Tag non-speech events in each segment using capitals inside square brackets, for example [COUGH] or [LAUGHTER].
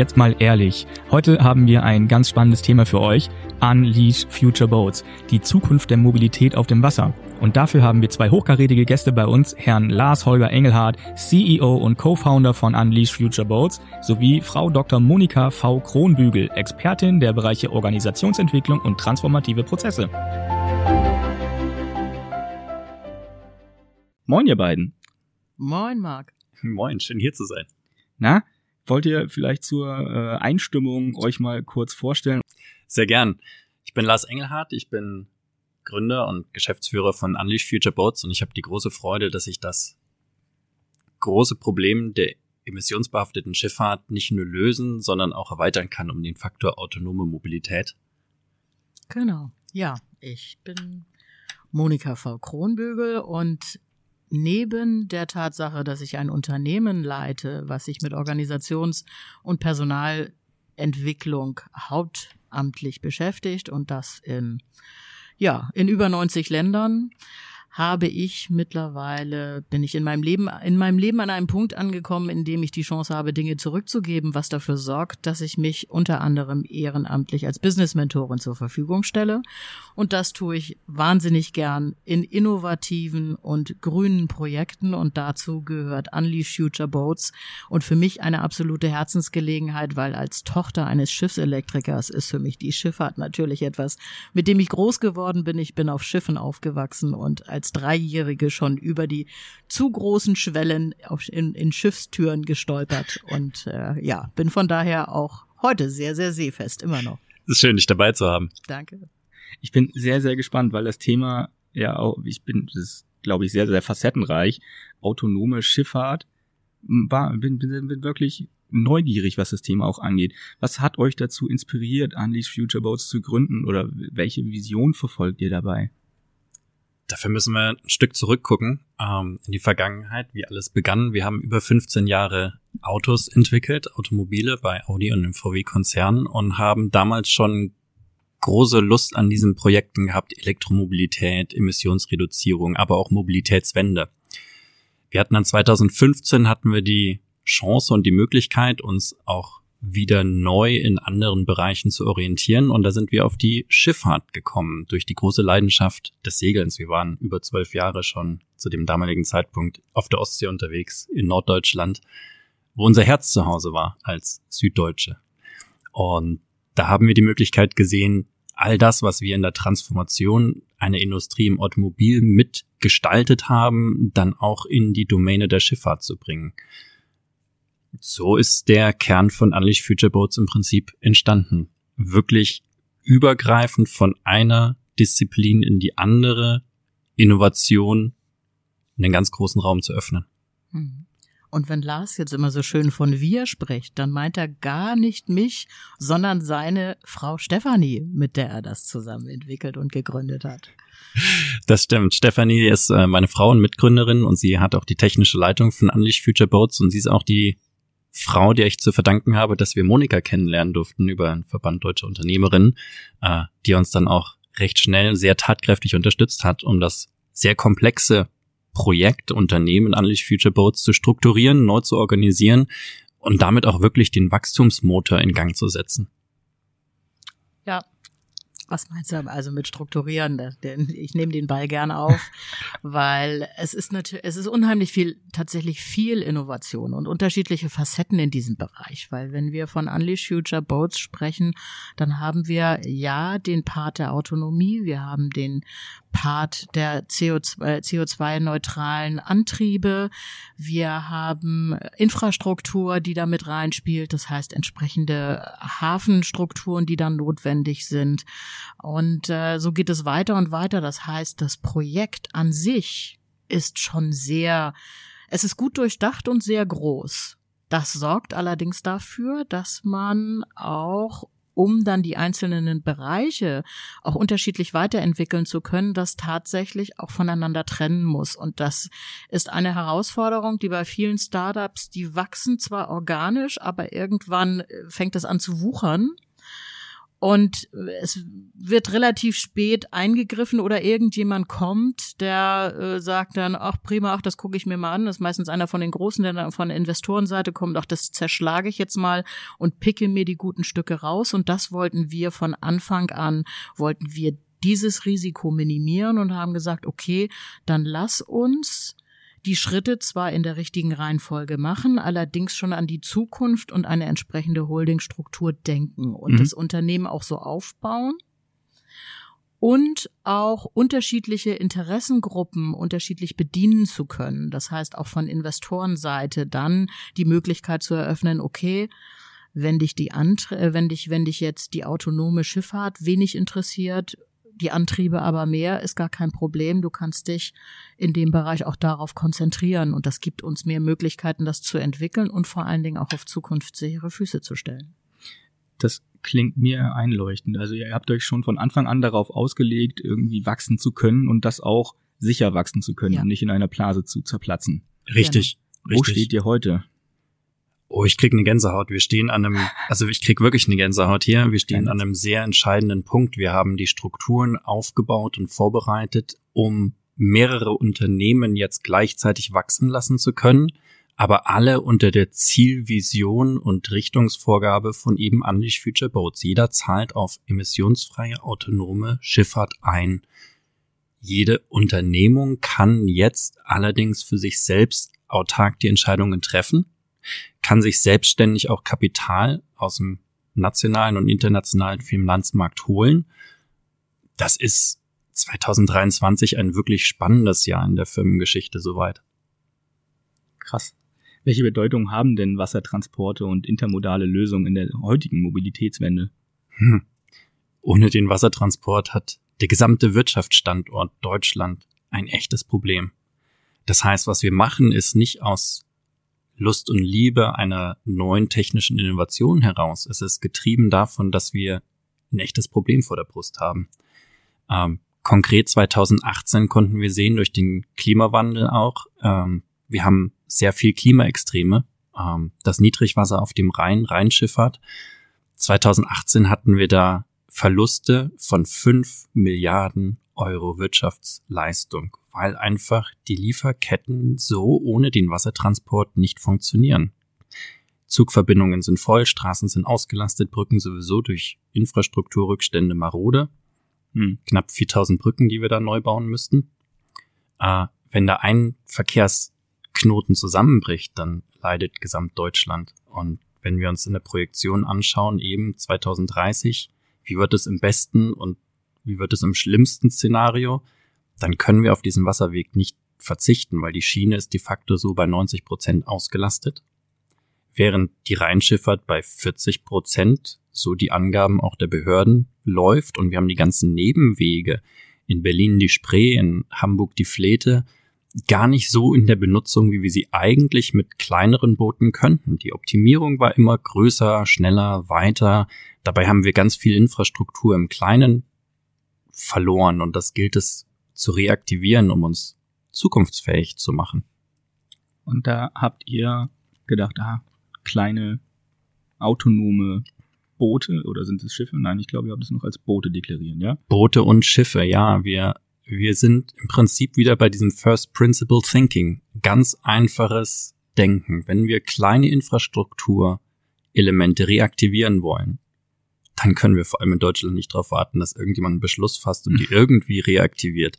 jetzt mal ehrlich. Heute haben wir ein ganz spannendes Thema für euch. Unleash Future Boats. Die Zukunft der Mobilität auf dem Wasser. Und dafür haben wir zwei hochkarätige Gäste bei uns, Herrn Lars Holger Engelhardt, CEO und Co-Founder von Unleash Future Boats, sowie Frau Dr. Monika V. Kronbügel, Expertin der Bereiche Organisationsentwicklung und transformative Prozesse. Moin, ihr beiden. Moin, Marc. Moin, schön hier zu sein. Na, wollt ihr vielleicht zur äh, Einstimmung euch mal kurz vorstellen? Sehr gern. Ich bin Lars Engelhardt, ich bin Gründer und Geschäftsführer von Unleash Future Boats und ich habe die große Freude, dass ich das große Problem der emissionsbehafteten Schifffahrt nicht nur lösen, sondern auch erweitern kann um den Faktor autonome Mobilität. Genau. Ja, ich bin Monika V. Kronbügel und neben der Tatsache, dass ich ein Unternehmen leite, was sich mit Organisations- und Personalentwicklung hauptamtlich beschäftigt und das in, ja, in über 90 Ländern, habe ich mittlerweile, bin ich in meinem Leben, in meinem Leben an einem Punkt angekommen, in dem ich die Chance habe, Dinge zurückzugeben, was dafür sorgt, dass ich mich unter anderem ehrenamtlich als Business-Mentorin zur Verfügung stelle. Und das tue ich wahnsinnig gern in innovativen und grünen Projekten und dazu gehört Unleash Future Boats und für mich eine absolute Herzensgelegenheit, weil als Tochter eines Schiffselektrikers ist für mich die Schifffahrt natürlich etwas, mit dem ich groß geworden bin. Ich bin auf Schiffen aufgewachsen und als Dreijährige schon über die zu großen Schwellen auf, in, in Schiffstüren gestolpert und äh, ja, bin von daher auch heute sehr, sehr seefest, immer noch. Es ist schön, dich dabei zu haben. Danke. Ich bin sehr, sehr gespannt, weil das Thema ja auch, ich bin, das ist, glaube ich, sehr, sehr facettenreich. Autonome Schifffahrt, war, bin, bin, bin wirklich neugierig, was das Thema auch angeht. Was hat euch dazu inspiriert, Unleash Future Boats zu gründen oder welche Vision verfolgt ihr dabei? Dafür müssen wir ein Stück zurückgucken ähm, in die Vergangenheit, wie alles begann. Wir haben über 15 Jahre Autos entwickelt, Automobile bei Audi und dem VW-Konzern und haben damals schon große Lust an diesen Projekten gehabt, Elektromobilität, Emissionsreduzierung, aber auch Mobilitätswende. Wir hatten dann 2015 hatten wir die Chance und die Möglichkeit, uns auch wieder neu in anderen Bereichen zu orientieren. Und da sind wir auf die Schifffahrt gekommen, durch die große Leidenschaft des Segelns. Wir waren über zwölf Jahre schon zu dem damaligen Zeitpunkt auf der Ostsee unterwegs in Norddeutschland, wo unser Herz zu Hause war als Süddeutsche. Und da haben wir die Möglichkeit gesehen, all das, was wir in der Transformation einer Industrie im Automobil mitgestaltet haben, dann auch in die Domäne der Schifffahrt zu bringen. So ist der Kern von Unleash Future Boats im Prinzip entstanden. Wirklich übergreifend von einer Disziplin in die andere Innovation einen ganz großen Raum zu öffnen. Mhm. Und wenn Lars jetzt immer so schön von wir spricht, dann meint er gar nicht mich, sondern seine Frau Stefanie, mit der er das zusammen entwickelt und gegründet hat. Das stimmt. Stefanie ist äh, meine Frau und Mitgründerin und sie hat auch die technische Leitung von Unleash Future Boats und sie ist auch die Frau, der ich zu verdanken habe, dass wir Monika kennenlernen durften über einen Verband deutscher Unternehmerinnen, äh, die uns dann auch recht schnell sehr tatkräftig unterstützt hat, um das sehr komplexe Projekt Unternehmen Unleash Future Boats zu strukturieren, neu zu organisieren und damit auch wirklich den Wachstumsmotor in Gang zu setzen. Ja, was meinst du also mit strukturieren? Ich nehme den Ball gerne auf, [LAUGHS] weil es ist natürlich, es ist unheimlich viel, tatsächlich viel Innovation und unterschiedliche Facetten in diesem Bereich. Weil wenn wir von Unleash Future Boats sprechen, dann haben wir ja den Part der Autonomie, wir haben den Part der CO2, CO2-neutralen Antriebe. Wir haben Infrastruktur, die da mit reinspielt, das heißt entsprechende Hafenstrukturen, die dann notwendig sind. Und äh, so geht es weiter und weiter. Das heißt, das Projekt an sich ist schon sehr, es ist gut durchdacht und sehr groß. Das sorgt allerdings dafür, dass man auch um dann die einzelnen Bereiche auch unterschiedlich weiterentwickeln zu können, das tatsächlich auch voneinander trennen muss. Und das ist eine Herausforderung, die bei vielen Startups, die wachsen zwar organisch, aber irgendwann äh, fängt es an zu wuchern. Und es wird relativ spät eingegriffen oder irgendjemand kommt, der äh, sagt dann, ach prima, ach das gucke ich mir mal an. Das ist meistens einer von den Großen, der dann von der Investorenseite kommt, ach das zerschlage ich jetzt mal und picke mir die guten Stücke raus. Und das wollten wir von Anfang an, wollten wir dieses Risiko minimieren und haben gesagt, okay, dann lass uns die Schritte zwar in der richtigen Reihenfolge machen, allerdings schon an die Zukunft und eine entsprechende Holdingstruktur denken und mhm. das Unternehmen auch so aufbauen und auch unterschiedliche Interessengruppen unterschiedlich bedienen zu können. Das heißt auch von Investorenseite dann die Möglichkeit zu eröffnen, okay, wenn dich die Antre äh, wenn dich, wenn dich jetzt die autonome Schifffahrt wenig interessiert, die Antriebe aber mehr, ist gar kein Problem. Du kannst dich in dem Bereich auch darauf konzentrieren und das gibt uns mehr Möglichkeiten, das zu entwickeln und vor allen Dingen auch auf zukunftssichere Füße zu stellen. Das klingt mir einleuchtend. Also ihr habt euch schon von Anfang an darauf ausgelegt, irgendwie wachsen zu können und das auch sicher wachsen zu können ja. und nicht in einer Blase zu zerplatzen. Richtig. Genau. Wo steht ihr heute? Oh, ich krieg eine Gänsehaut. Wir stehen an einem, also ich krieg wirklich eine Gänsehaut hier. Wir stehen an einem sehr entscheidenden Punkt. Wir haben die Strukturen aufgebaut und vorbereitet, um mehrere Unternehmen jetzt gleichzeitig wachsen lassen zu können, aber alle unter der Zielvision und Richtungsvorgabe von eben Unleash Future Boats. Jeder zahlt auf emissionsfreie autonome Schifffahrt ein. Jede Unternehmung kann jetzt allerdings für sich selbst autark die Entscheidungen treffen kann sich selbstständig auch Kapital aus dem nationalen und internationalen Finanzmarkt holen. Das ist 2023 ein wirklich spannendes Jahr in der Firmengeschichte soweit. Krass. Welche Bedeutung haben denn Wassertransporte und intermodale Lösungen in der heutigen Mobilitätswende? Hm. Ohne den Wassertransport hat der gesamte Wirtschaftsstandort Deutschland ein echtes Problem. Das heißt, was wir machen, ist nicht aus Lust und Liebe einer neuen technischen Innovation heraus. Es ist getrieben davon, dass wir ein echtes Problem vor der Brust haben. Ähm, konkret 2018 konnten wir sehen durch den Klimawandel auch, ähm, wir haben sehr viel Klimaextreme, ähm, das Niedrigwasser auf dem Rhein, Rheinschifffahrt. 2018 hatten wir da Verluste von fünf Milliarden Euro Wirtschaftsleistung weil einfach die Lieferketten so ohne den Wassertransport nicht funktionieren. Zugverbindungen sind voll, Straßen sind ausgelastet, Brücken sowieso durch Infrastrukturrückstände marode. Hm. Knapp 4000 Brücken, die wir da neu bauen müssten. Äh, wenn da ein Verkehrsknoten zusammenbricht, dann leidet Gesamtdeutschland. Und wenn wir uns in der Projektion anschauen, eben 2030, wie wird es im besten und wie wird es im schlimmsten Szenario, dann können wir auf diesen Wasserweg nicht verzichten, weil die Schiene ist de facto so bei 90 Prozent ausgelastet, während die Rheinschifffahrt bei 40 Prozent, so die Angaben auch der Behörden, läuft und wir haben die ganzen Nebenwege in Berlin die Spree, in Hamburg die Flete, gar nicht so in der Benutzung, wie wir sie eigentlich mit kleineren Booten könnten. Die Optimierung war immer größer, schneller, weiter. Dabei haben wir ganz viel Infrastruktur im Kleinen verloren und das gilt es zu reaktivieren, um uns zukunftsfähig zu machen. Und da habt ihr gedacht, ah, kleine autonome Boote oder sind es Schiffe? Nein, ich glaube, ihr habt es noch als Boote deklarieren, ja? Boote und Schiffe, ja. Wir, wir sind im Prinzip wieder bei diesem First Principle Thinking. Ganz einfaches Denken. Wenn wir kleine Infrastrukturelemente reaktivieren wollen, dann können wir vor allem in Deutschland nicht darauf warten, dass irgendjemand einen Beschluss fasst und die irgendwie reaktiviert.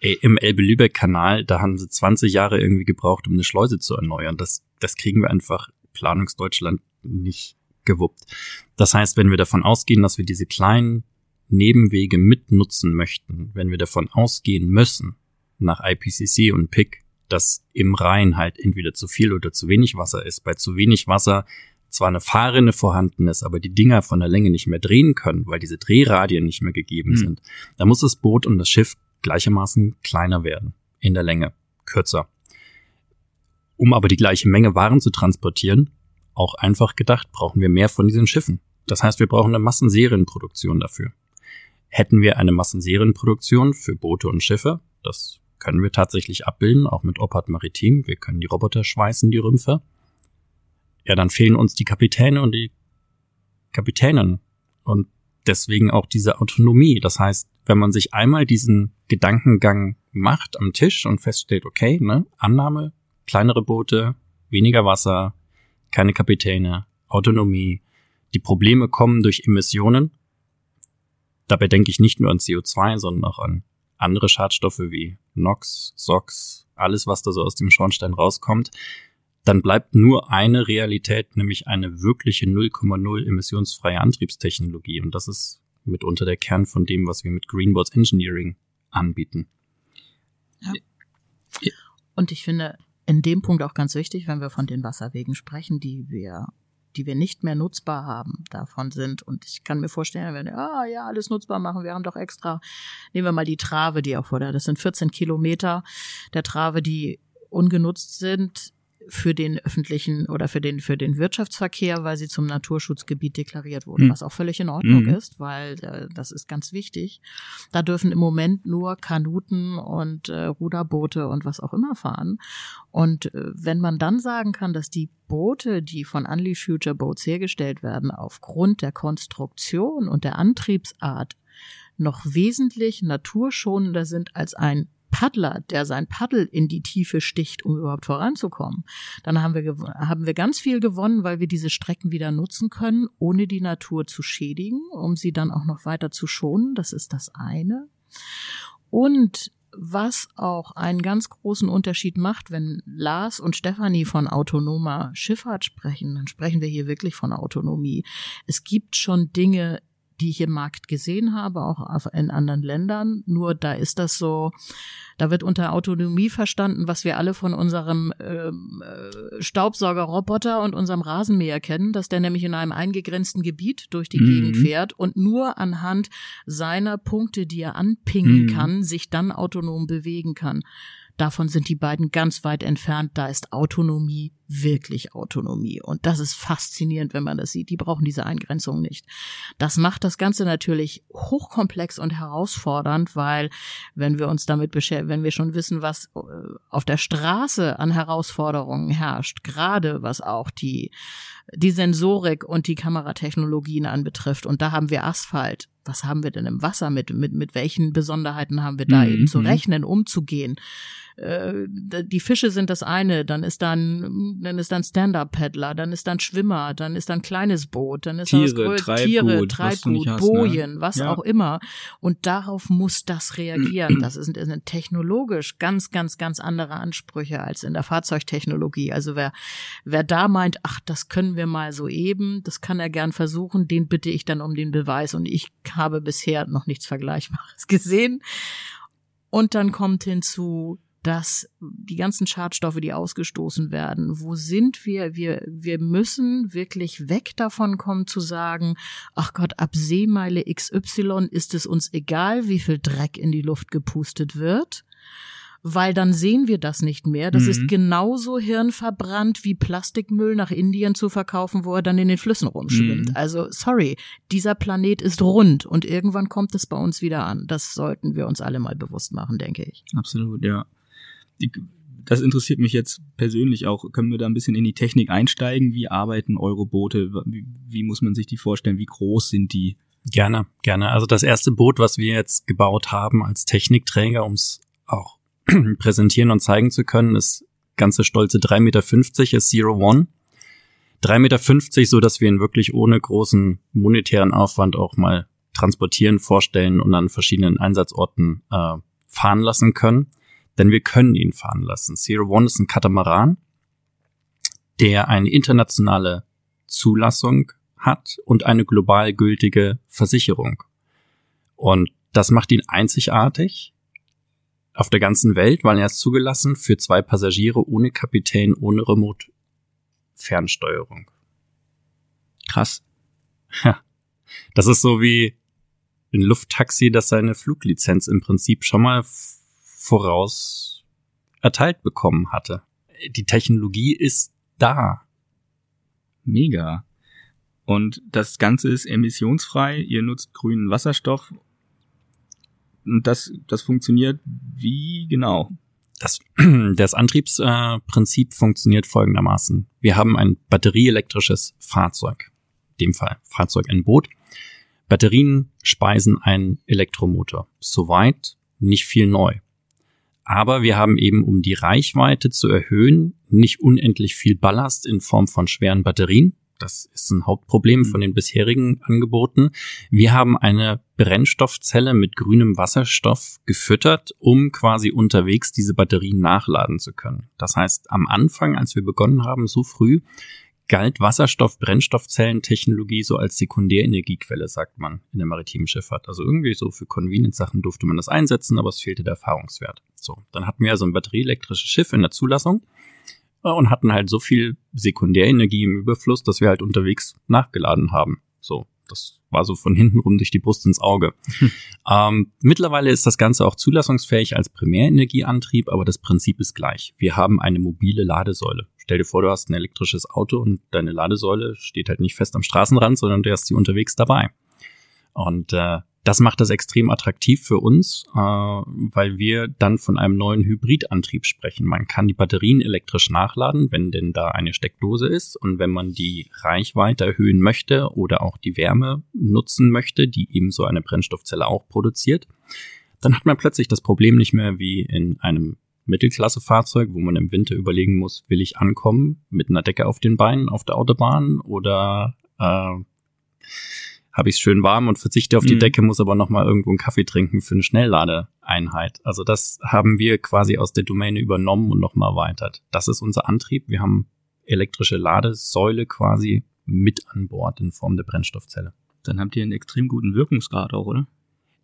Ey, Im Elbe-Lübeck-Kanal, da haben sie 20 Jahre irgendwie gebraucht, um eine Schleuse zu erneuern. Das, das kriegen wir einfach Planungsdeutschland nicht gewuppt. Das heißt, wenn wir davon ausgehen, dass wir diese kleinen Nebenwege mitnutzen möchten, wenn wir davon ausgehen müssen, nach IPCC und PIC, dass im Rhein halt entweder zu viel oder zu wenig Wasser ist. Bei zu wenig Wasser zwar eine Fahrrinne vorhanden ist, aber die Dinger von der Länge nicht mehr drehen können, weil diese Drehradien nicht mehr gegeben mhm. sind, da muss das Boot und das Schiff gleichermaßen kleiner werden in der Länge, kürzer. Um aber die gleiche Menge Waren zu transportieren, auch einfach gedacht, brauchen wir mehr von diesen Schiffen. Das heißt, wir brauchen eine Massenserienproduktion dafür. Hätten wir eine Massenserienproduktion für Boote und Schiffe, das können wir tatsächlich abbilden, auch mit Opart Maritim. Wir können die Roboter schweißen, die Rümpfe ja, dann fehlen uns die Kapitäne und die Kapitänen. Und deswegen auch diese Autonomie. Das heißt, wenn man sich einmal diesen Gedankengang macht am Tisch und feststellt, okay, ne, Annahme, kleinere Boote, weniger Wasser, keine Kapitäne, Autonomie, die Probleme kommen durch Emissionen. Dabei denke ich nicht nur an CO2, sondern auch an andere Schadstoffe wie NOx, SOx, alles, was da so aus dem Schornstein rauskommt. Dann bleibt nur eine Realität, nämlich eine wirkliche 0,0 emissionsfreie Antriebstechnologie. Und das ist mitunter der Kern von dem, was wir mit Greenboards Engineering anbieten. Ja. Und ich finde in dem Punkt auch ganz wichtig, wenn wir von den Wasserwegen sprechen, die wir die wir nicht mehr nutzbar haben, davon sind. Und ich kann mir vorstellen, wenn, ah ja, alles nutzbar machen, wir haben doch extra, nehmen wir mal die Trave, die auch vor der, das sind 14 Kilometer der Trave, die ungenutzt sind für den öffentlichen oder für den für den Wirtschaftsverkehr, weil sie zum Naturschutzgebiet deklariert wurden, mhm. was auch völlig in Ordnung mhm. ist, weil äh, das ist ganz wichtig. Da dürfen im Moment nur Kanuten und äh, Ruderboote und was auch immer fahren. Und äh, wenn man dann sagen kann, dass die Boote, die von Unleash Future Boats hergestellt werden, aufgrund der Konstruktion und der Antriebsart noch wesentlich naturschonender sind als ein Paddler, der sein Paddel in die Tiefe sticht, um überhaupt voranzukommen, dann haben wir, haben wir ganz viel gewonnen, weil wir diese Strecken wieder nutzen können, ohne die Natur zu schädigen, um sie dann auch noch weiter zu schonen. Das ist das eine. Und was auch einen ganz großen Unterschied macht, wenn Lars und Stefanie von autonomer Schifffahrt sprechen, dann sprechen wir hier wirklich von Autonomie. Es gibt schon Dinge die ich im Markt gesehen habe, auch in anderen Ländern. Nur da ist das so, da wird unter Autonomie verstanden, was wir alle von unserem ähm, äh, Staubsaugerroboter und unserem Rasenmäher kennen, dass der nämlich in einem eingegrenzten Gebiet durch die mhm. Gegend fährt und nur anhand seiner Punkte, die er anpingen mhm. kann, sich dann autonom bewegen kann. Davon sind die beiden ganz weit entfernt. Da ist Autonomie wirklich Autonomie. Und das ist faszinierend, wenn man das sieht. Die brauchen diese Eingrenzung nicht. Das macht das Ganze natürlich hochkomplex und herausfordernd, weil wenn wir uns damit beschäftigen, wenn wir schon wissen, was äh, auf der Straße an Herausforderungen herrscht, gerade was auch die, die Sensorik und die Kameratechnologien anbetrifft. Und da haben wir Asphalt. Was haben wir denn im Wasser mit, mit, mit welchen Besonderheiten haben wir da mhm. eben zu mhm. rechnen, umzugehen? Äh, die Fische sind das eine, dann ist dann, dann ist dann Stand-Up-Paddler, dann ist dann Schwimmer, dann ist dann kleines Boot, dann ist Tiere, dann das Treibgut, Tiere, Treibgut, hast, ne? Bojen, ne? was ja. auch immer. Und darauf muss das reagieren. Das sind, sind technologisch ganz, ganz, ganz andere Ansprüche als in der Fahrzeugtechnologie. Also wer, wer da meint, ach, das können wir mal so eben, das kann er gern versuchen, den bitte ich dann um den Beweis. Und ich habe bisher noch nichts Vergleichbares [LAUGHS] gesehen. Und dann kommt hinzu, dass die ganzen Schadstoffe, die ausgestoßen werden, wo sind wir? Wir, wir müssen wirklich weg davon kommen zu sagen, ach Gott, ab Seemeile XY ist es uns egal, wie viel Dreck in die Luft gepustet wird weil dann sehen wir das nicht mehr. Das mhm. ist genauso hirnverbrannt wie Plastikmüll nach Indien zu verkaufen, wo er dann in den Flüssen rumschwimmt. Mhm. Also sorry, dieser Planet ist rund und irgendwann kommt es bei uns wieder an. Das sollten wir uns alle mal bewusst machen, denke ich. Absolut, ja das interessiert mich jetzt persönlich auch. Können wir da ein bisschen in die Technik einsteigen? Wie arbeiten eure Boote? Wie, wie muss man sich die vorstellen? Wie groß sind die? Gerne, gerne. Also das erste Boot, was wir jetzt gebaut haben als Technikträger, um es auch [CLEARS THROAT] präsentieren und zeigen zu können, ist ganze stolze 3,50 Meter, ist Zero One. 3,50 Meter, so dass wir ihn wirklich ohne großen monetären Aufwand auch mal transportieren, vorstellen und an verschiedenen Einsatzorten äh, fahren lassen können denn wir können ihn fahren lassen. Zero One ist ein Katamaran, der eine internationale Zulassung hat und eine global gültige Versicherung. Und das macht ihn einzigartig auf der ganzen Welt, weil er ist zugelassen für zwei Passagiere ohne Kapitän, ohne Remote Fernsteuerung. Krass. Ja. Das ist so wie ein Lufttaxi, das seine Fluglizenz im Prinzip schon mal voraus erteilt bekommen hatte. Die Technologie ist da. Mega. Und das Ganze ist emissionsfrei. Ihr nutzt grünen Wasserstoff. Und das, das funktioniert wie genau? Das, [CLEARS THROAT] das Antriebsprinzip funktioniert folgendermaßen. Wir haben ein batterieelektrisches Fahrzeug. In dem Fall Fahrzeug ein Boot Batterien speisen einen Elektromotor. Soweit nicht viel neu. Aber wir haben eben, um die Reichweite zu erhöhen, nicht unendlich viel Ballast in Form von schweren Batterien. Das ist ein Hauptproblem von den bisherigen Angeboten. Wir haben eine Brennstoffzelle mit grünem Wasserstoff gefüttert, um quasi unterwegs diese Batterien nachladen zu können. Das heißt, am Anfang, als wir begonnen haben, so früh, galt Wasserstoff-Brennstoffzellentechnologie so als Sekundärenergiequelle, sagt man in der maritimen Schifffahrt. Also irgendwie so für Convenience-Sachen durfte man das einsetzen, aber es fehlte der Erfahrungswert. So, dann hatten wir also ein batterieelektrisches Schiff in der Zulassung äh, und hatten halt so viel Sekundärenergie im Überfluss, dass wir halt unterwegs nachgeladen haben. So, das war so von hinten rum durch die Brust ins Auge. Hm. [LAUGHS] Ähm, mittlerweile ist das Ganze auch zulassungsfähig als Primärenergieantrieb, aber das Prinzip ist gleich. Wir haben eine mobile Ladesäule. Stell dir vor, du hast ein elektrisches Auto und deine Ladesäule steht halt nicht fest am Straßenrand, sondern du hast sie unterwegs dabei. Und äh, das macht das extrem attraktiv für uns, äh, weil wir dann von einem neuen Hybridantrieb sprechen. Man kann die Batterien elektrisch nachladen, wenn denn da eine Steckdose ist. Und wenn man die Reichweite erhöhen möchte oder auch die Wärme nutzen möchte, die eben so eine Brennstoffzelle auch produziert, dann hat man plötzlich das Problem nicht mehr wie in einem Mittelklassefahrzeug, wo man im Winter überlegen muss, will ich ankommen mit einer Decke auf den Beinen auf der Autobahn oder äh, habe ich es schön warm und verzichte auf die mhm. Decke, muss aber nochmal irgendwo einen Kaffee trinken für eine Schnellladeeinheit. Also das haben wir quasi aus der Domäne übernommen und nochmal erweitert. Das ist unser Antrieb. Wir haben elektrische Ladesäule quasi mit an Bord in Form der Brennstoffzelle. Dann habt ihr einen extrem guten Wirkungsgrad auch, oder?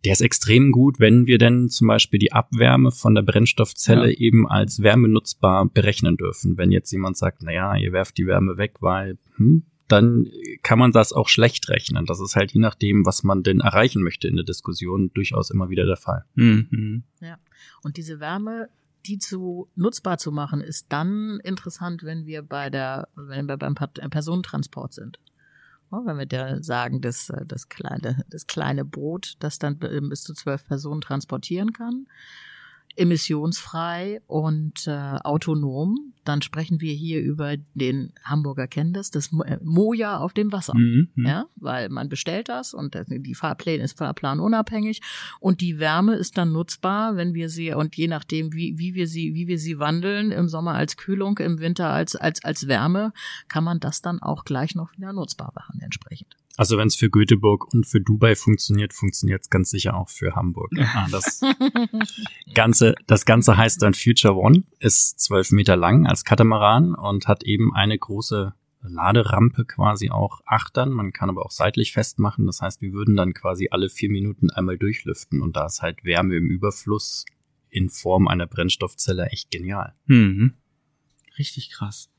Der ist extrem gut, wenn wir denn zum Beispiel die Abwärme von der Brennstoffzelle ja. eben als wärmenutzbar berechnen dürfen. Wenn jetzt jemand sagt, naja, ihr werft die Wärme weg, weil hm, dann kann man das auch schlecht rechnen. Das ist halt je nachdem, was man denn erreichen möchte in der Diskussion, durchaus immer wieder der Fall. Mhm. Ja. Und diese Wärme, die zu nutzbar zu machen, ist dann interessant, wenn wir bei der, wenn wir beim Personentransport sind. Wenn wir da sagen, dass das kleine, das kleine Boot, das dann bis zu zwölf Personen transportieren kann, emissionsfrei und äh, autonom, dann sprechen wir hier über den Hamburger kennen das, das äh, Moja auf dem Wasser. Mhm, mhm, ja, weil man bestellt das und die Fahrpläne ist fahrplanunabhängig und die Wärme ist dann nutzbar, wenn wir sie und je nachdem wie wie wir sie wie wir sie wandeln im Sommer als Kühlung, im Winter als als als Wärme, kann man das dann auch gleich noch wieder nutzbar machen entsprechend. Also wenn es für Göteborg und für Dubai funktioniert, funktioniert es ganz sicher auch für Hamburg. [LAUGHS] Ah, das Ganze, das Ganze heißt dann Future One, ist zwölf Meter lang als Katamaran und hat eben eine große Laderampe quasi auch achtern. Man kann aber auch seitlich festmachen. Das heißt, wir würden dann quasi alle vier Minuten einmal durchlüften und da ist halt Wärme im Überfluss in Form einer Brennstoffzelle echt genial. Mhm. Richtig krass.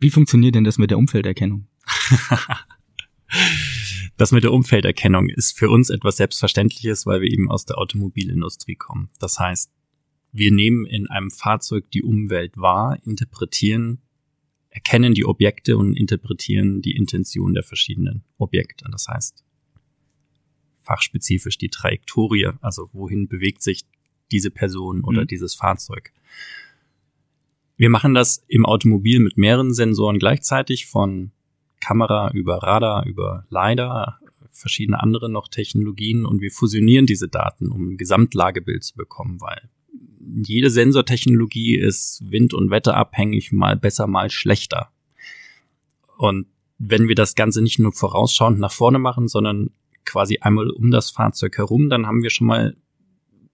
Wie funktioniert denn das mit der Umfelderkennung? [LAUGHS] Das mit der Umfelderkennung ist für uns etwas Selbstverständliches, weil wir eben aus der Automobilindustrie kommen. Das heißt, wir nehmen in einem Fahrzeug die Umwelt wahr, interpretieren, erkennen die Objekte und interpretieren die Intention der verschiedenen Objekte. Das heißt, fachspezifisch die Trajektorie, also wohin bewegt sich diese Person oder mhm. dieses Fahrzeug. Wir machen das im Automobil mit mehreren Sensoren gleichzeitig von Kamera, über Radar, über LiDAR, verschiedene andere noch Technologien und wir fusionieren diese Daten, um ein Gesamtlagebild zu bekommen, weil jede Sensortechnologie ist wind- und wetterabhängig, mal besser, mal schlechter. Und wenn wir das Ganze nicht nur vorausschauend nach vorne machen, sondern quasi einmal um das Fahrzeug herum, dann haben wir schon mal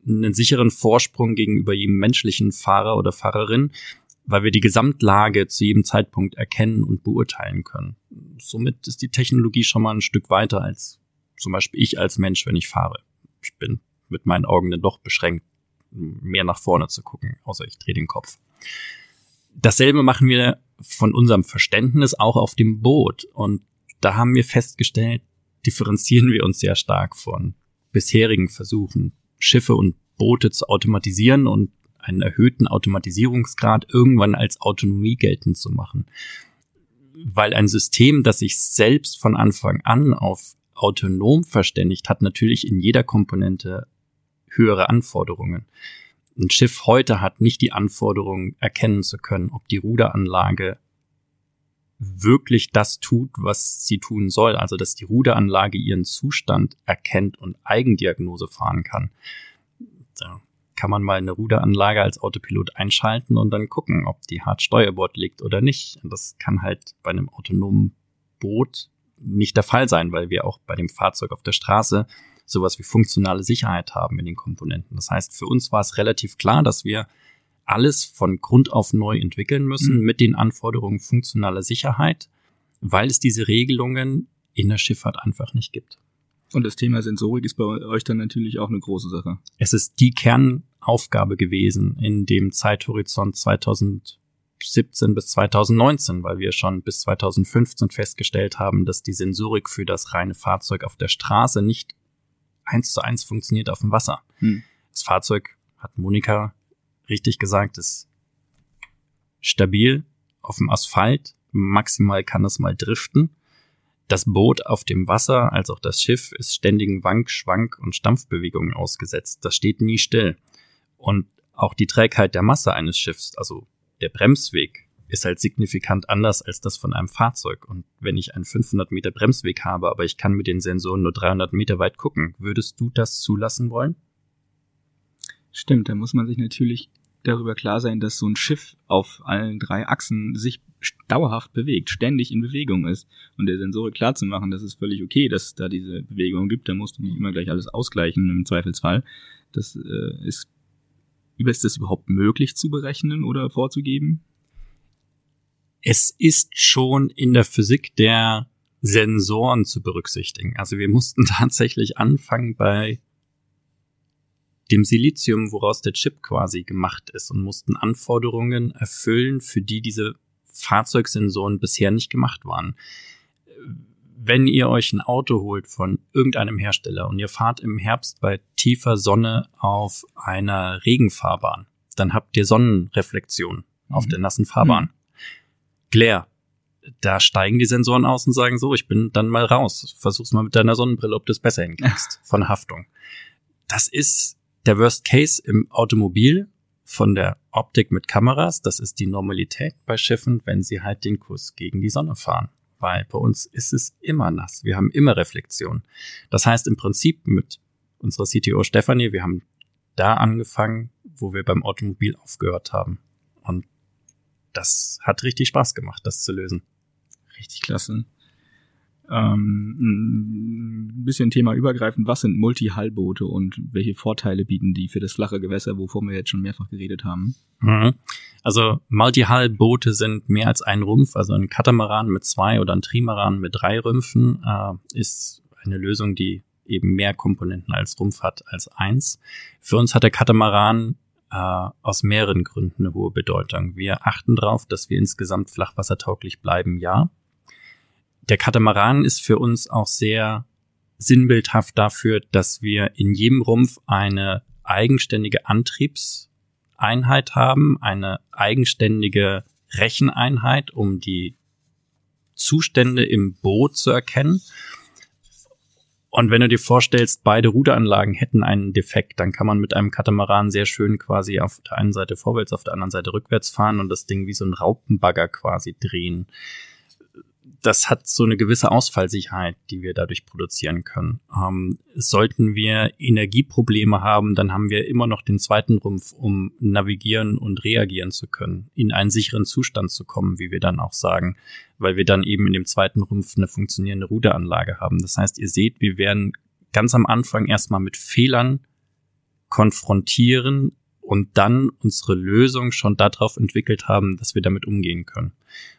einen sicheren Vorsprung gegenüber jedem menschlichen Fahrer oder Fahrerin, weil wir die Gesamtlage zu jedem Zeitpunkt erkennen und beurteilen können. Somit ist die Technologie schon mal ein Stück weiter als zum Beispiel ich als Mensch, wenn ich fahre. Ich bin mit meinen Augen dann doch beschränkt, mehr nach vorne zu gucken, außer ich drehe den Kopf. Dasselbe machen wir von unserem Verständnis auch auf dem Boot. Und da haben wir festgestellt, differenzieren wir uns sehr stark von bisherigen Versuchen, Schiffe und Boote zu automatisieren und einen erhöhten Automatisierungsgrad irgendwann als Autonomie geltend zu machen. Weil ein System, das sich selbst von Anfang an auf autonom verständigt, hat natürlich in jeder Komponente höhere Anforderungen. Ein Schiff heute hat nicht die Anforderung, erkennen zu können, ob die Ruderanlage wirklich das tut, was sie tun soll. Also dass die Ruderanlage ihren Zustand erkennt und Eigendiagnose fahren kann. Da kann man mal eine Ruderanlage als Autopilot einschalten und dann gucken, ob die hart Steuerbord liegt oder nicht. Und das kann halt bei einem autonomen Boot nicht der Fall sein, weil wir auch bei dem Fahrzeug auf der Straße sowas wie funktionale Sicherheit haben in den Komponenten. Das heißt, für uns war es relativ klar, dass wir alles von Grund auf neu entwickeln müssen mhm. mit den Anforderungen funktionaler Sicherheit, weil es diese Regelungen in der Schifffahrt einfach nicht gibt. Und das Thema Sensorik ist bei euch dann natürlich auch eine große Sache. Es ist die Kernaufgabe gewesen in dem Zeithorizont 2017 bis 2019, weil wir schon bis 2015 festgestellt haben, dass die Sensorik für das reine Fahrzeug auf der Straße nicht eins zu eins funktioniert auf dem Wasser. Hm. Das Fahrzeug, hat Monika richtig gesagt, ist stabil auf dem Asphalt. Maximal kann es mal driften. Das Boot auf dem Wasser als auch das Schiff ist ständigen Wank, Schwank und Stampfbewegungen ausgesetzt. Das steht nie still. Und auch die Trägheit der Masse eines Schiffs, also der Bremsweg, ist halt signifikant anders als das von einem Fahrzeug. Und wenn ich einen 500 Meter Bremsweg habe, aber ich kann mit den Sensoren nur 300 Meter weit gucken, würdest du das zulassen wollen? Stimmt, da muss man sich natürlich darüber klar sein, dass so ein Schiff auf allen drei Achsen sich dauerhaft bewegt, ständig in Bewegung ist. Und der Sensorik klar zu machen, dass es völlig okay, dass es da diese Bewegung gibt, da musst du nicht immer gleich alles ausgleichen im Zweifelsfall. Das äh, ist, ist das überhaupt möglich zu berechnen oder vorzugeben? Es ist schon in der Physik der Sensoren zu berücksichtigen. Also wir mussten [LAUGHS] tatsächlich anfangen bei dem Silizium, woraus der Chip quasi gemacht ist und mussten Anforderungen erfüllen, für die diese Fahrzeugsensoren bisher nicht gemacht waren. Wenn ihr euch ein Auto holt von irgendeinem Hersteller und ihr fahrt im Herbst bei tiefer Sonne auf einer Regenfahrbahn, dann habt ihr Sonnenreflexion mhm. auf der nassen Fahrbahn. Mhm. Glare. Da steigen die Sensoren aus und sagen so, ich bin dann mal raus. Versuch's mal mit deiner Sonnenbrille, ob du es besser hinkriegst. [LAUGHS] Von Haftung. Das ist der Worst Case im Automobil von der Optik mit Kameras. Das ist die Normalität bei Schiffen, wenn sie halt den Kurs gegen die Sonne fahren. Weil bei uns ist es immer nass. Wir haben immer Reflexion. Das heißt im Prinzip mit unserer CTO Stephanie, wir haben da angefangen, wo wir beim Automobil aufgehört haben. Und das hat richtig Spaß gemacht, das zu lösen. Richtig klasse. Ähm, ein bisschen Thema übergreifend, was sind Multi-Hull-Boote und welche Vorteile bieten die für das flache Gewässer, wovon wir jetzt schon mehrfach geredet haben? Mhm. Also Multi-Hull-Boote sind mehr als ein Rumpf, also ein Katamaran mit zwei oder ein Trimaran mit drei Rümpfen äh, ist eine Lösung, die eben mehr Komponenten als Rumpf hat als eins. Für uns hat der Katamaran äh, aus mehreren Gründen eine hohe Bedeutung. Wir achten darauf, dass wir insgesamt flachwassertauglich bleiben, ja der Katamaran ist für uns auch sehr sinnbildhaft dafür, dass wir in jedem Rumpf eine eigenständige Antriebseinheit haben, eine eigenständige Recheneinheit, um die Zustände im Boot zu erkennen. Und wenn du dir vorstellst, beide Ruderanlagen hätten einen Defekt, dann kann man mit einem Katamaran sehr schön quasi auf der einen Seite vorwärts, auf der anderen Seite rückwärts fahren und das Ding wie so ein Raupenbagger quasi drehen das hat so eine gewisse Ausfallsicherheit, die wir dadurch produzieren können. Ähm, sollten wir Energieprobleme haben, dann haben wir immer noch den zweiten Rumpf, um navigieren und reagieren zu können, in einen sicheren Zustand zu kommen, wie wir dann auch sagen, weil wir dann eben in dem zweiten Rumpf eine funktionierende Ruderanlage haben. Das heißt, ihr seht, wir werden ganz am Anfang erstmal mit Fehlern konfrontieren, und dann unsere Lösung schon darauf entwickelt haben, dass wir damit umgehen können.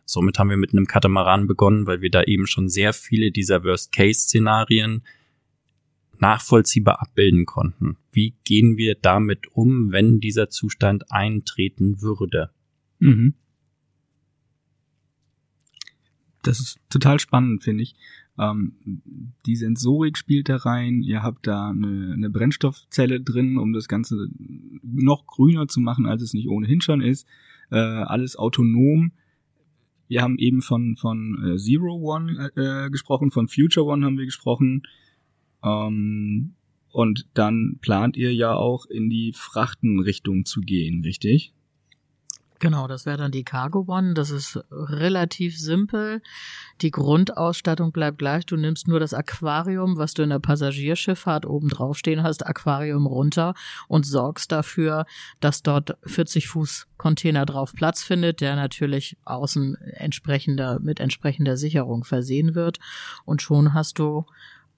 Somit haben wir mit einem Katamaran begonnen, weil wir da eben schon sehr viele dieser Worst-Case-Szenarien nachvollziehbar abbilden konnten. Wie gehen wir damit um, wenn dieser Zustand eintreten würde? Mhm. Das ist total spannend, finde ich. Ähm, die Sensorik spielt da rein. Ihr habt da eine, eine Brennstoffzelle drin, um das Ganze noch grüner zu machen, als es nicht ohnehin schon ist. Äh, alles autonom. Wir haben eben von, von äh, Zero One äh, gesprochen, von Future One haben wir gesprochen. Ähm, und dann plant ihr ja auch in die Frachtenrichtung zu gehen, richtig? Genau, das wäre dann die Cargo One. Das ist relativ simpel. Die Grundausstattung bleibt gleich. Du nimmst nur das Aquarium, was du in der Passagierschifffahrt oben drauf stehen hast, Aquarium runter und sorgst dafür, dass dort 40 Fuß Container drauf Platz findet, der natürlich außen entsprechender, mit entsprechender Sicherung versehen wird. Und schon hast du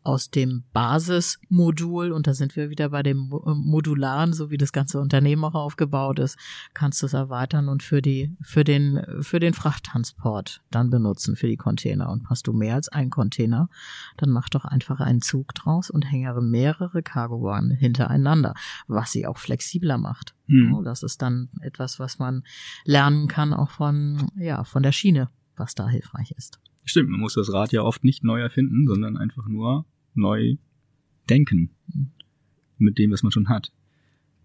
aus dem Basismodul, und da sind wir wieder bei dem äh, Modularen, so wie das ganze Unternehmen auch aufgebaut ist, kannst du es erweitern und für die, für den, für den Frachttransport dann benutzen, für die Container. Und hast du mehr als einen Container, dann mach doch einfach einen Zug draus und hängere mehrere Cargo-Wagen hintereinander, was sie auch flexibler macht. Hm. Das ist dann etwas, was man lernen kann, auch von, ja, von der Schiene, was da hilfreich ist. Stimmt, man muss das Rad ja oft nicht neu erfinden, sondern einfach nur neu denken mit dem, was man schon hat.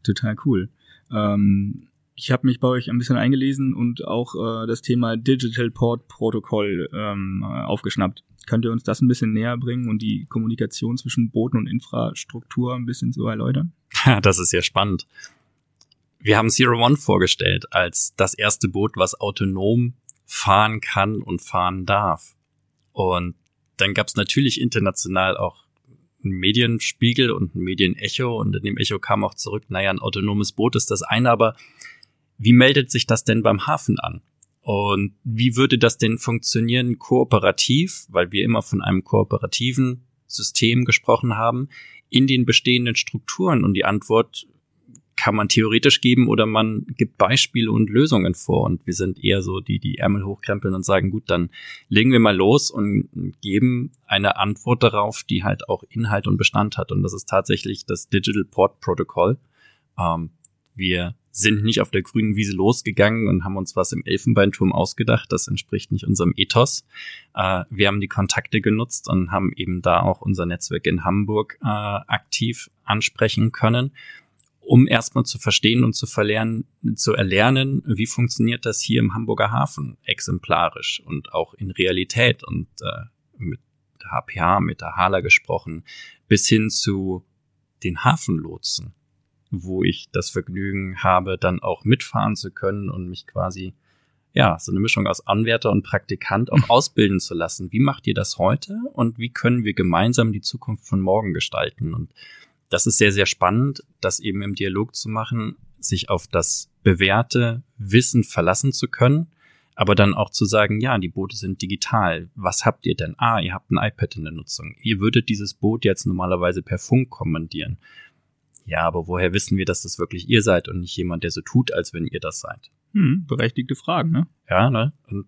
Total cool. Ähm, ich habe mich bei euch ein bisschen eingelesen und auch äh, das Thema Digital Port Protocol ähm, aufgeschnappt. Könnt ihr uns das ein bisschen näher bringen und die Kommunikation zwischen Booten und Infrastruktur ein bisschen so erläutern? Das ist ja spannend. Wir haben Zero One vorgestellt als das erste Boot, was autonom fahren kann und fahren darf. Und dann gab es natürlich international auch einen Medienspiegel und ein Medienecho und in dem Echo kam auch zurück, naja, ein autonomes Boot ist das eine, aber wie meldet sich das denn beim Hafen an? Und wie würde das denn funktionieren kooperativ, weil wir immer von einem kooperativen System gesprochen haben, in den bestehenden Strukturen? Und die Antwort kann man theoretisch geben oder man gibt Beispiele und Lösungen vor. Und wir sind eher so die, die Ärmel hochkrempeln und sagen, gut, dann legen wir mal los und geben eine Antwort darauf, die halt auch Inhalt und Bestand hat. Und das ist tatsächlich das Digital Port Protocol. Ähm, wir sind nicht auf der grünen Wiese losgegangen und haben uns was im Elfenbeinturm ausgedacht. Das entspricht nicht unserem Ethos. Äh, wir haben die Kontakte genutzt und haben eben da auch unser Netzwerk in Hamburg äh, aktiv ansprechen können um erstmal zu verstehen und zu verlernen, zu erlernen, wie funktioniert das hier im Hamburger Hafen exemplarisch und auch in Realität und äh, mit HPH, mit der Hala gesprochen, bis hin zu den Hafenlotsen, wo ich das Vergnügen habe, dann auch mitfahren zu können und mich quasi ja, so eine Mischung aus Anwärter und Praktikant auch [LAUGHS] ausbilden zu lassen. Wie macht ihr das heute und wie können wir gemeinsam die Zukunft von morgen gestalten? Und das ist sehr, sehr spannend, das eben im Dialog zu machen, sich auf das bewährte Wissen verlassen zu können, aber dann auch zu sagen, ja, die Boote sind digital. Was habt ihr denn? Ah, ihr habt ein iPad in der Nutzung. Ihr würdet dieses Boot jetzt normalerweise per Funk kommandieren. Ja, aber woher wissen wir, dass das wirklich ihr seid und nicht jemand, der so tut, als wenn ihr das seid? Hm, berechtigte Fragen, ne? Ja, ne? Und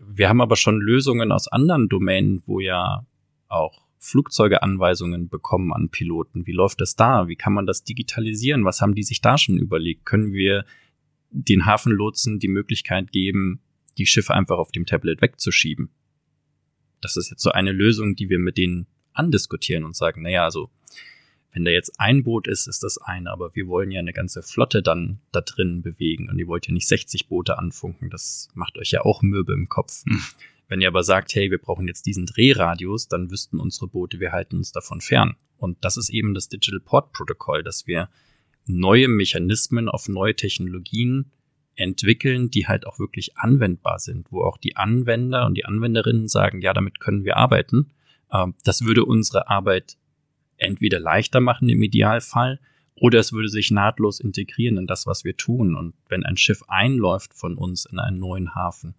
wir haben aber schon Lösungen aus anderen Domänen, wo ja auch Flugzeuge Anweisungen bekommen an Piloten? Wie läuft das da? Wie kann man das digitalisieren? Was haben die sich da schon überlegt? Können wir den Hafenlotsen die Möglichkeit geben, die Schiffe einfach auf dem Tablet wegzuschieben? Das ist jetzt so eine Lösung, die wir mit denen andiskutieren und sagen, naja, also wenn da jetzt ein Boot ist, ist das eine, aber wir wollen ja eine ganze Flotte dann da drin bewegen und ihr wollt ja nicht 60 Boote anfunken, das macht euch ja auch mürbe im Kopf. Wenn ihr aber sagt, hey, wir brauchen jetzt diesen Drehradius, dann wüssten unsere Boote, wir halten uns davon fern. Und das ist eben das Digital Port Protocol, dass wir neue Mechanismen auf neue Technologien entwickeln, die halt auch wirklich anwendbar sind, wo auch die Anwender und die Anwenderinnen sagen, ja, damit können wir arbeiten. Ähm, das würde unsere Arbeit entweder leichter machen im Idealfall oder es würde sich nahtlos integrieren in das, was wir tun. Und wenn ein Schiff einläuft von uns in einen neuen Hafen,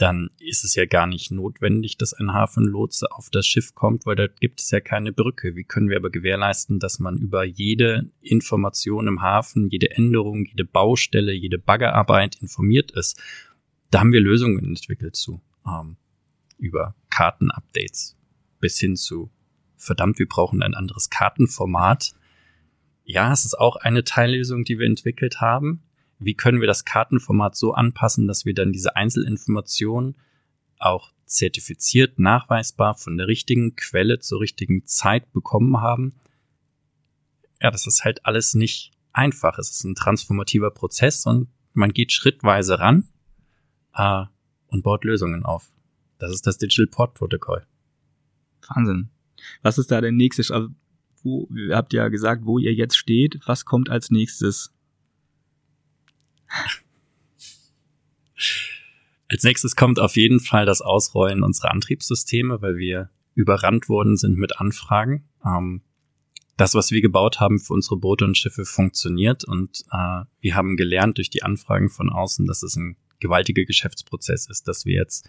dann ist es ja gar nicht notwendig, dass ein Hafenlotse auf das Schiff kommt, weil da gibt es ja keine Brücke. Wie können wir aber gewährleisten, dass man über jede Information im Hafen, jede Änderung, jede Baustelle, jede Baggerarbeit informiert ist? Da haben wir Lösungen entwickelt zu. Ähm, über Kartenupdates bis hin zu, verdammt, wir brauchen ein anderes Kartenformat. Ja, es ist auch eine Teillösung, die wir entwickelt haben wie können wir das Kartenformat so anpassen, dass wir dann diese Einzelinformationen auch zertifiziert, nachweisbar von der richtigen Quelle zur richtigen Zeit bekommen haben. Ja, das ist halt alles nicht einfach. Es ist ein transformativer Prozess und man geht schrittweise ran äh, und baut Lösungen auf. Das ist das Digital Port Protocol. Wahnsinn. Was ist da der nächste? Also, wo, ihr habt ja gesagt, wo ihr jetzt steht. Was kommt als nächstes? Als nächstes kommt auf jeden Fall das Ausrollen unserer Antriebssysteme, weil wir überrannt worden sind mit Anfragen. Ähm, das, was wir gebaut haben für unsere Boote und Schiffe, funktioniert und äh, wir haben gelernt durch die Anfragen von außen, dass es ein gewaltiger Geschäftsprozess ist, dass wir jetzt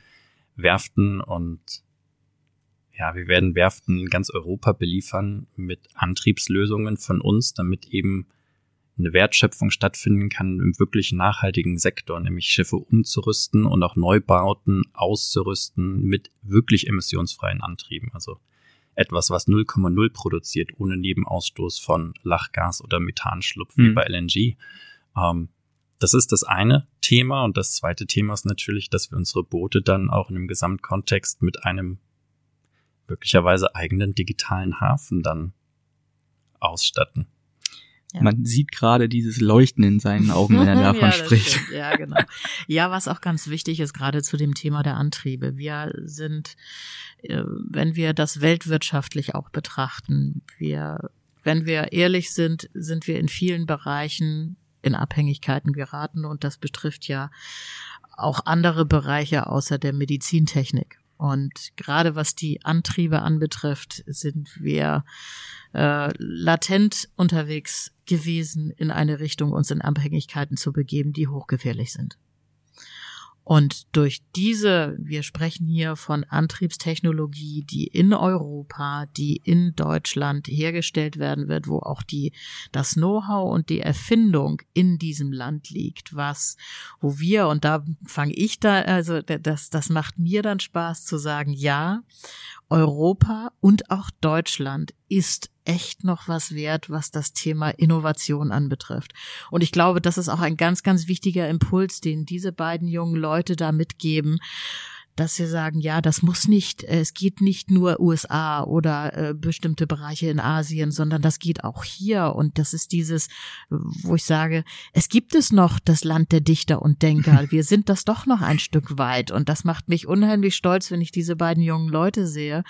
Werften und ja, wir werden Werften in ganz Europa beliefern mit Antriebslösungen von uns, damit eben eine Wertschöpfung stattfinden kann im wirklich nachhaltigen Sektor, nämlich Schiffe umzurüsten und auch Neubauten auszurüsten mit wirklich emissionsfreien Antrieben. Also etwas, was 0,0 produziert, ohne Nebenausstoß von Lachgas oder Methanschlupf mhm. wie bei LNG. Ähm, das ist das eine Thema. Und das zweite Thema ist natürlich, dass wir unsere Boote dann auch in einem Gesamtkontext mit einem möglicherweise eigenen digitalen Hafen dann ausstatten. Ja. Man sieht gerade dieses Leuchten in seinen Augen, wenn er [LAUGHS] davon ja, spricht. Stimmt. Ja, genau. Ja, was auch ganz wichtig ist, gerade zu dem Thema der Antriebe. Wir sind, äh, wenn wir das weltwirtschaftlich auch betrachten, wir, wenn wir ehrlich sind, sind wir in vielen Bereichen in Abhängigkeiten geraten und das betrifft ja auch andere Bereiche außer der Medizintechnik. Und gerade was die Antriebe anbetrifft, sind wir äh, latent unterwegs gewesen, in eine Richtung uns in Abhängigkeiten zu begeben, die hochgefährlich sind. Und durch diese, wir sprechen hier von Antriebstechnologie, die in Europa, die in Deutschland hergestellt werden wird, wo auch die, das Know-how und die Erfindung in diesem Land liegt, was, wo wir, und da fange ich da, also das, das macht mir dann Spaß zu sagen, ja, Europa und auch Deutschland ist echt noch was wert, was das Thema Innovation anbetrifft. Und ich glaube, das ist auch ein ganz, ganz wichtiger Impuls, den diese beiden jungen Leute da mitgeben, dass sie sagen, ja, das muss nicht, äh, es geht nicht nur USA oder äh, bestimmte Bereiche in Asien, sondern das geht auch hier. Und das ist dieses, wo ich sage, es gibt es noch das Land der Dichter und Denker. [LAUGHS] Wir sind das doch noch ein Stück weit. Und das macht mich unheimlich stolz, wenn ich diese beiden jungen Leute sehe.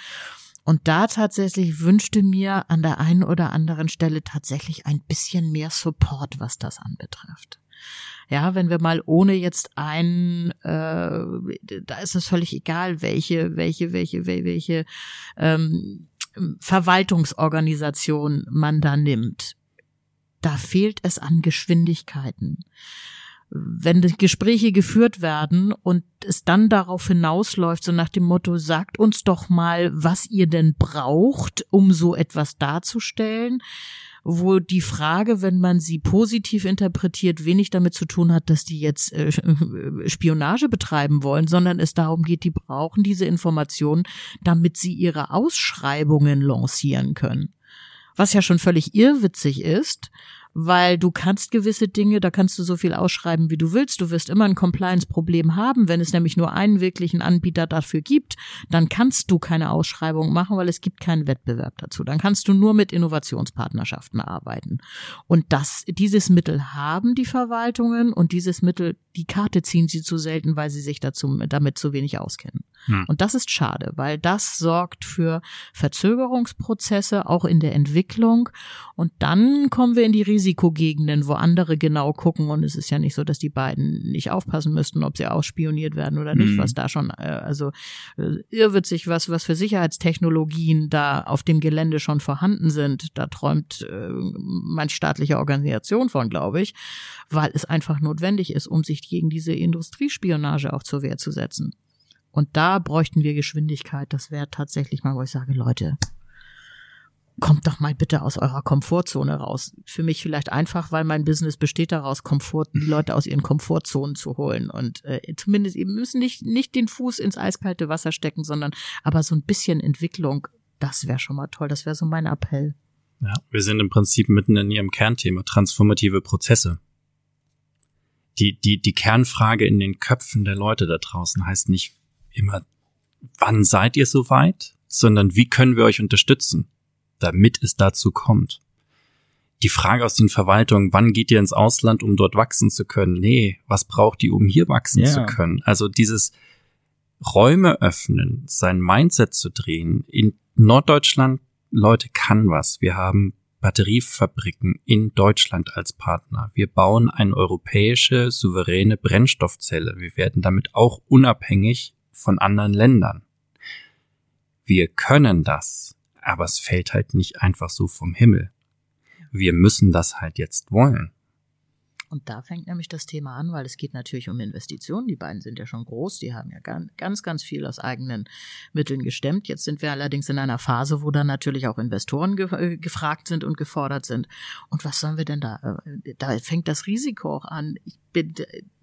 Und da tatsächlich wünschte mir an der einen oder anderen Stelle tatsächlich ein bisschen mehr Support, was das anbetrifft. Ja, wenn wir mal ohne jetzt ein, äh, da ist es völlig egal, welche, welche, welche, welche ähm, Verwaltungsorganisation man da nimmt. Da fehlt es an Geschwindigkeiten wenn Gespräche geführt werden und es dann darauf hinausläuft, so nach dem Motto, sagt uns doch mal, was ihr denn braucht, um so etwas darzustellen, wo die Frage, wenn man sie positiv interpretiert, wenig damit zu tun hat, dass die jetzt äh, [LAUGHS] Spionage betreiben wollen, sondern es darum geht, die brauchen diese Informationen, damit sie ihre Ausschreibungen lancieren können. Was ja schon völlig irrwitzig ist, weil du kannst gewisse Dinge, da kannst du so viel ausschreiben, wie du willst. Du wirst immer ein Compliance-Problem haben. Wenn es nämlich nur einen wirklichen Anbieter dafür gibt, dann kannst du keine Ausschreibung machen, weil es gibt keinen Wettbewerb dazu. Dann kannst du nur mit Innovationspartnerschaften arbeiten. Und das, dieses Mittel haben die Verwaltungen und dieses Mittel, die Karte ziehen sie zu selten, weil sie sich dazu, damit zu wenig auskennen. Hm. Und das ist schade, weil das sorgt für Verzögerungsprozesse auch in der Entwicklung. Und dann kommen wir in die Risikogegenden, wo andere genau gucken. Und es ist ja nicht so, dass die beiden nicht aufpassen müssten, ob sie ausspioniert werden oder nicht, hm. was da schon, äh, also äh, irrwitzig, was, was für Sicherheitstechnologien da auf dem Gelände schon vorhanden sind. Da träumt äh, manch staatliche Organisation von, glaube ich, weil es einfach notwendig ist, um sich gegen diese Industriespionage auch zur Wehr zu setzen. Und da bräuchten wir Geschwindigkeit. Das wäre tatsächlich mal, wo ich sage, Leute, kommt doch mal bitte aus eurer Komfortzone raus. Für mich vielleicht einfach, weil mein Business besteht daraus, Komfort, die Leute aus ihren Komfortzonen zu holen und äh, zumindest eben müssen nicht nicht den Fuß ins eiskalte Wasser stecken, sondern aber so ein bisschen Entwicklung, das wäre schon mal toll. Das wäre so mein Appell. Ja, wir sind im Prinzip mitten in ihrem Kernthema transformative Prozesse die, die, die Kernfrage in den Köpfen der Leute da draußen heißt nicht immer, wann seid ihr soweit, sondern wie können wir euch unterstützen, damit es dazu kommt. Die Frage aus den Verwaltungen, wann geht ihr ins Ausland, um dort wachsen zu können? Nee, was braucht ihr, um hier wachsen yeah. zu können? Also dieses Räume öffnen, sein Mindset zu drehen. In Norddeutschland, Leute, kann was. Wir haben Batteriefabriken in Deutschland als Partner. Wir bauen eine europäische souveräne Brennstoffzelle. Wir werden damit auch unabhängig von anderen Ländern. Wir können das, aber es fällt halt nicht einfach so vom Himmel. Wir müssen das halt jetzt wollen. Und da fängt nämlich das Thema an, weil es geht natürlich um Investitionen. Die beiden sind ja schon groß, die haben ja ganz, ganz viel aus eigenen Mitteln gestemmt. Jetzt sind wir allerdings in einer Phase, wo dann natürlich auch Investoren ge äh, gefragt sind und gefordert sind. Und was sollen wir denn da? Äh, da fängt das Risiko auch an. Ich bin,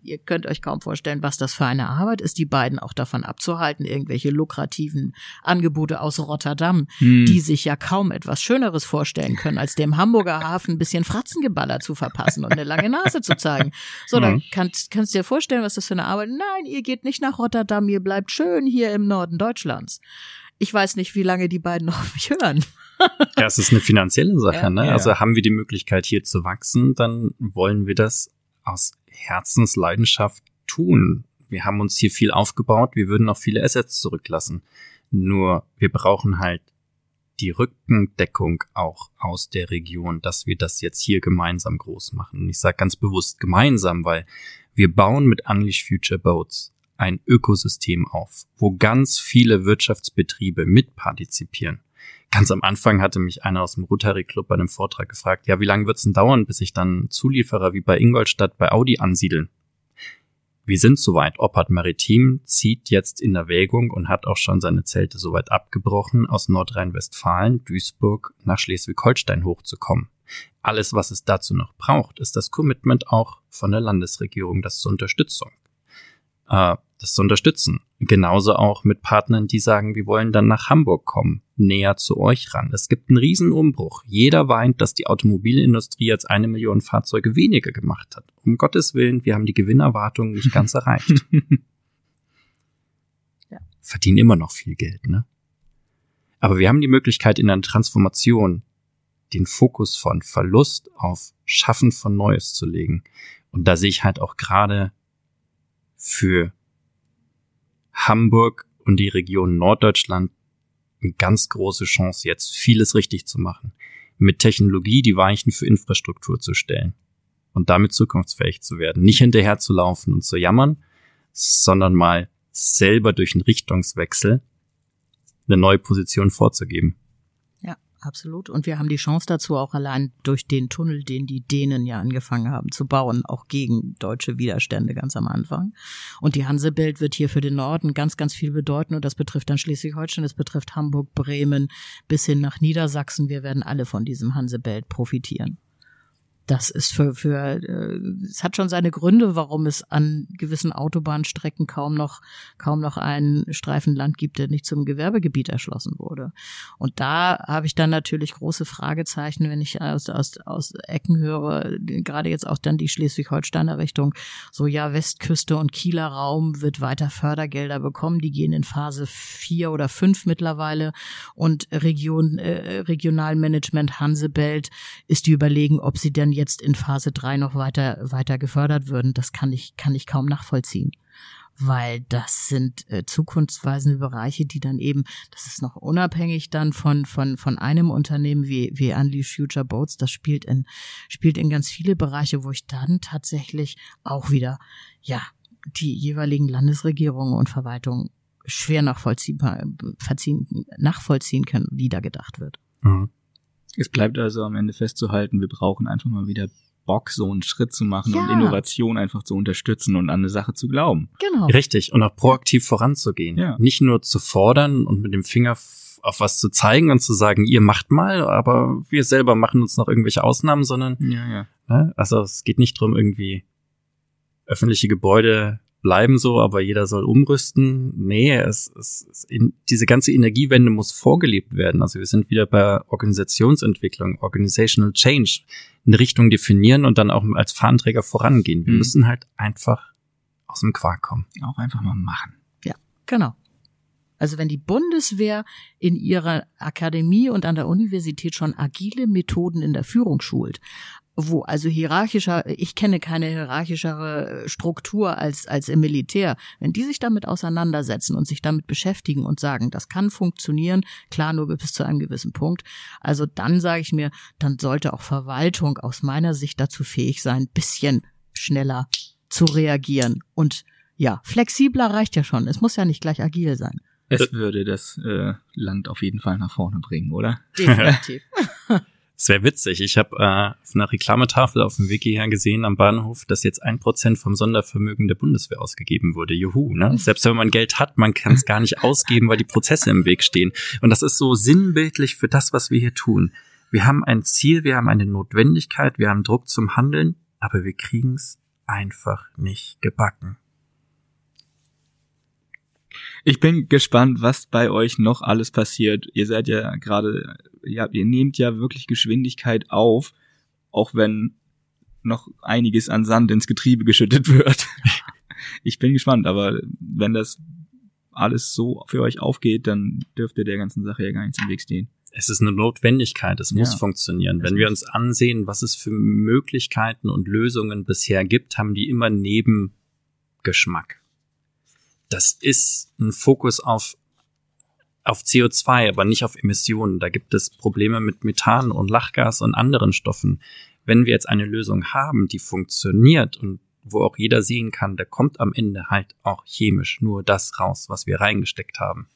ihr könnt euch kaum vorstellen, was das für eine Arbeit ist, die beiden auch davon abzuhalten, irgendwelche lukrativen Angebote aus Rotterdam, hm. die sich ja kaum etwas Schöneres vorstellen können, als dem Hamburger Hafen ein bisschen Fratzengeballer zu verpassen und eine lange Nase zu zeigen. So, dann kannst, kannst du dir vorstellen, was das für eine Arbeit ist. Nein, ihr geht nicht nach Rotterdam, ihr bleibt schön hier im Norden Deutschlands. Ich weiß nicht, wie lange die beiden noch auf [LAUGHS] mich hören. ja, es ist eine finanzielle Sache, ja, ne? Ja. Also haben wir die Möglichkeit, hier zu wachsen, dann wollen wir das aus Herzensleidenschaft tun. Wir haben uns hier viel aufgebaut, wir würden auch viele Assets zurücklassen. Nur wir brauchen halt die Rückendeckung auch aus der Region, dass wir das jetzt hier gemeinsam groß machen. Und ich sage ganz bewusst gemeinsam, weil wir bauen mit Unleash Future Boats ein Ökosystem auf, wo ganz viele Wirtschaftsbetriebe mitpartizipieren. Ganz am Anfang hatte mich einer aus dem Rotary Club bei einem Vortrag gefragt, ja, wie lange wird's denn dauern, bis ich dann Zulieferer wie bei Ingolstadt bei Audi ansiedeln? Wir sind soweit. Oppard Maritim zieht jetzt in Erwägung und hat auch schon seine Zelte soweit abgebrochen, aus Nordrhein-Westfalen, Duisburg nach Schleswig-Holstein hochzukommen. Alles, was es dazu noch braucht, ist das Commitment auch von der Landesregierung, das zur Unterstützung äh, das zu unterstützen. Genauso auch mit Partnern, die sagen, wir wollen dann nach Hamburg kommen, näher zu euch ran. Es gibt einen Riesenumbruch. Jeder weint, dass die Automobilindustrie jetzt eine Million Fahrzeuge weniger gemacht hat. Um Gottes Willen, wir haben die Gewinnerwartungen nicht ganz erreicht. [LAUGHS] ja. Verdienen immer noch viel Geld, ne? Aber wir haben die Möglichkeit in der Transformation den Fokus von Verlust auf Schaffen von Neues zu legen. Und da sehe ich halt auch gerade für Hamburg und die Region Norddeutschland eine ganz große Chance, jetzt vieles richtig zu machen. Mit Technologie die Weichen für Infrastruktur zu stellen und damit zukunftsfähig zu werden. Nicht hinterher zu laufen und zu jammern, sondern mal selber durch einen Richtungswechsel eine neue Position vorzugeben. Absolut. Und wir haben die Chance dazu auch allein durch den Tunnel, den die Dänen ja angefangen haben zu bauen, auch gegen deutsche Widerstände ganz am Anfang. Und die Hansebelt wird hier für den Norden ganz, ganz viel bedeuten. Und das betrifft dann Schleswig-Holstein, das betrifft Hamburg, Bremen bis hin nach Niedersachsen. Wir werden alle von diesem Hansebelt profitieren das ist für, für äh, es hat schon seine Gründe, warum es an gewissen Autobahnstrecken kaum noch kaum noch einen Streifen Land gibt, der nicht zum Gewerbegebiet erschlossen wurde. Und da habe ich dann natürlich große Fragezeichen, wenn ich aus aus aus Ecken höre, gerade jetzt auch dann die Schleswig-Holsteiner Richtung, so ja Westküste und Kieler Raum wird weiter Fördergelder bekommen, die gehen in Phase vier oder fünf mittlerweile. Und Region äh, Regionalmanagement Hansebelt ist die überlegen, ob sie denn jetzt in Phase 3 noch weiter, weiter gefördert würden, das kann ich, kann ich kaum nachvollziehen. Weil das sind äh, zukunftsweisende Bereiche, die dann eben, das ist noch unabhängig dann von, von, von einem Unternehmen wie, wie Unleash Future Boats, das spielt in, spielt in ganz viele Bereiche, wo ich dann tatsächlich auch wieder, ja, die jeweiligen Landesregierungen und Verwaltungen schwer nachvollziehen, nachvollziehen können, wie da gedacht wird. Mhm. Es bleibt also am Ende festzuhalten, wir brauchen einfach mal wieder Bock, so einen Schritt zu machen ja. und Innovation einfach zu unterstützen und an eine Sache zu glauben. Genau. Richtig. Und auch proaktiv voranzugehen. Ja. Nicht nur zu fordern und mit dem Finger auf was zu zeigen und zu sagen, ihr macht mal, aber wir selber machen uns noch irgendwelche Ausnahmen, sondern ja, ja. Ne? also es geht nicht drum irgendwie öffentliche Gebäude bleiben so, aber jeder soll umrüsten. Nee, es, es, es in, diese ganze Energiewende muss vorgelebt werden. Also wir sind wieder bei Organisationsentwicklung, Organizational Change, eine Richtung definieren und dann auch als Fahnenträger vorangehen. Wir mhm. müssen halt einfach aus dem Quark kommen. Auch einfach mal machen. Ja, genau. Also wenn die Bundeswehr in ihrer Akademie und an der Universität schon agile Methoden in der Führung schult, wo also hierarchischer, ich kenne keine hierarchischere Struktur als, als im Militär. Wenn die sich damit auseinandersetzen und sich damit beschäftigen und sagen, das kann funktionieren, klar nur bis zu einem gewissen Punkt, also dann sage ich mir, dann sollte auch Verwaltung aus meiner Sicht dazu fähig sein, bisschen schneller zu reagieren. Und ja, flexibler reicht ja schon. Es muss ja nicht gleich agil sein. Es würde das äh, Land auf jeden Fall nach vorne bringen, oder? Definitiv. [LAUGHS] Es wäre witzig. Ich habe äh, auf einer Reklametafel auf dem Wiki her gesehen am Bahnhof, dass jetzt ein Prozent vom Sondervermögen der Bundeswehr ausgegeben wurde. Juhu, ne? Selbst wenn man Geld hat, man kann es gar nicht ausgeben, weil die Prozesse im Weg stehen. Und das ist so sinnbildlich für das, was wir hier tun. Wir haben ein Ziel, wir haben eine Notwendigkeit, wir haben Druck zum Handeln, aber wir kriegen es einfach nicht gebacken. Ich bin gespannt, was bei euch noch alles passiert. Ihr seid ja gerade, ja, ihr nehmt ja wirklich Geschwindigkeit auf, auch wenn noch einiges an Sand ins Getriebe geschüttet [LAUGHS] wird. ich bin gespannt, aber wenn das alles so für euch aufgeht, dann dürfte der ganzen Sache ja gar nichts im Weg stehen. Es ist eine Notwendigkeit, es muss ja. funktionieren. Wenn wir uns ansehen, was es für Möglichkeiten und Lösungen bisher gibt, haben die immer Nebengeschmack das ist ein Fokus auf auf CO2, aber nicht auf Emissionen. Da gibt es Probleme mit Methan und Lachgas und anderen Stoffen. Wenn wir jetzt eine Lösung haben, die funktioniert und wo auch jeder sehen kann, da kommt am Ende halt auch chemisch nur das raus, was wir reingesteckt haben,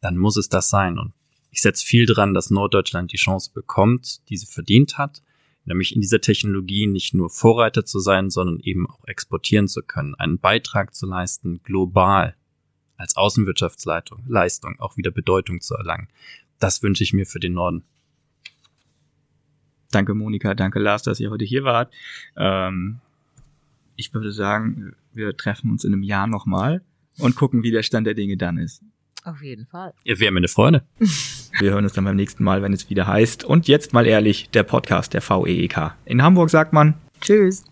dann muss es das sein. Und ich setze viel dran, dass Norddeutschland die Chance bekommt, die sie verdient hat nämlich in dieser Technologie nicht nur Vorreiter zu sein, sondern eben auch exportieren zu können, einen Beitrag zu leisten, global als Außenwirtschaftsleistung Leistung auch wieder Bedeutung zu erlangen. Das wünsche ich mir für den Norden. Danke Monika, danke Lars, dass ihr heute hier wart. Ähm, ich würde sagen, wir treffen uns in einem Jahr nochmal und gucken, wie der Stand der Dinge dann ist. Auf jeden Fall. Ihr wäre mir eine Freude. [LAUGHS] Wir hören uns dann beim nächsten Mal, wenn es wieder heißt. Und jetzt mal ehrlich, der Podcast der VEEK. In Hamburg sagt man Tschüss.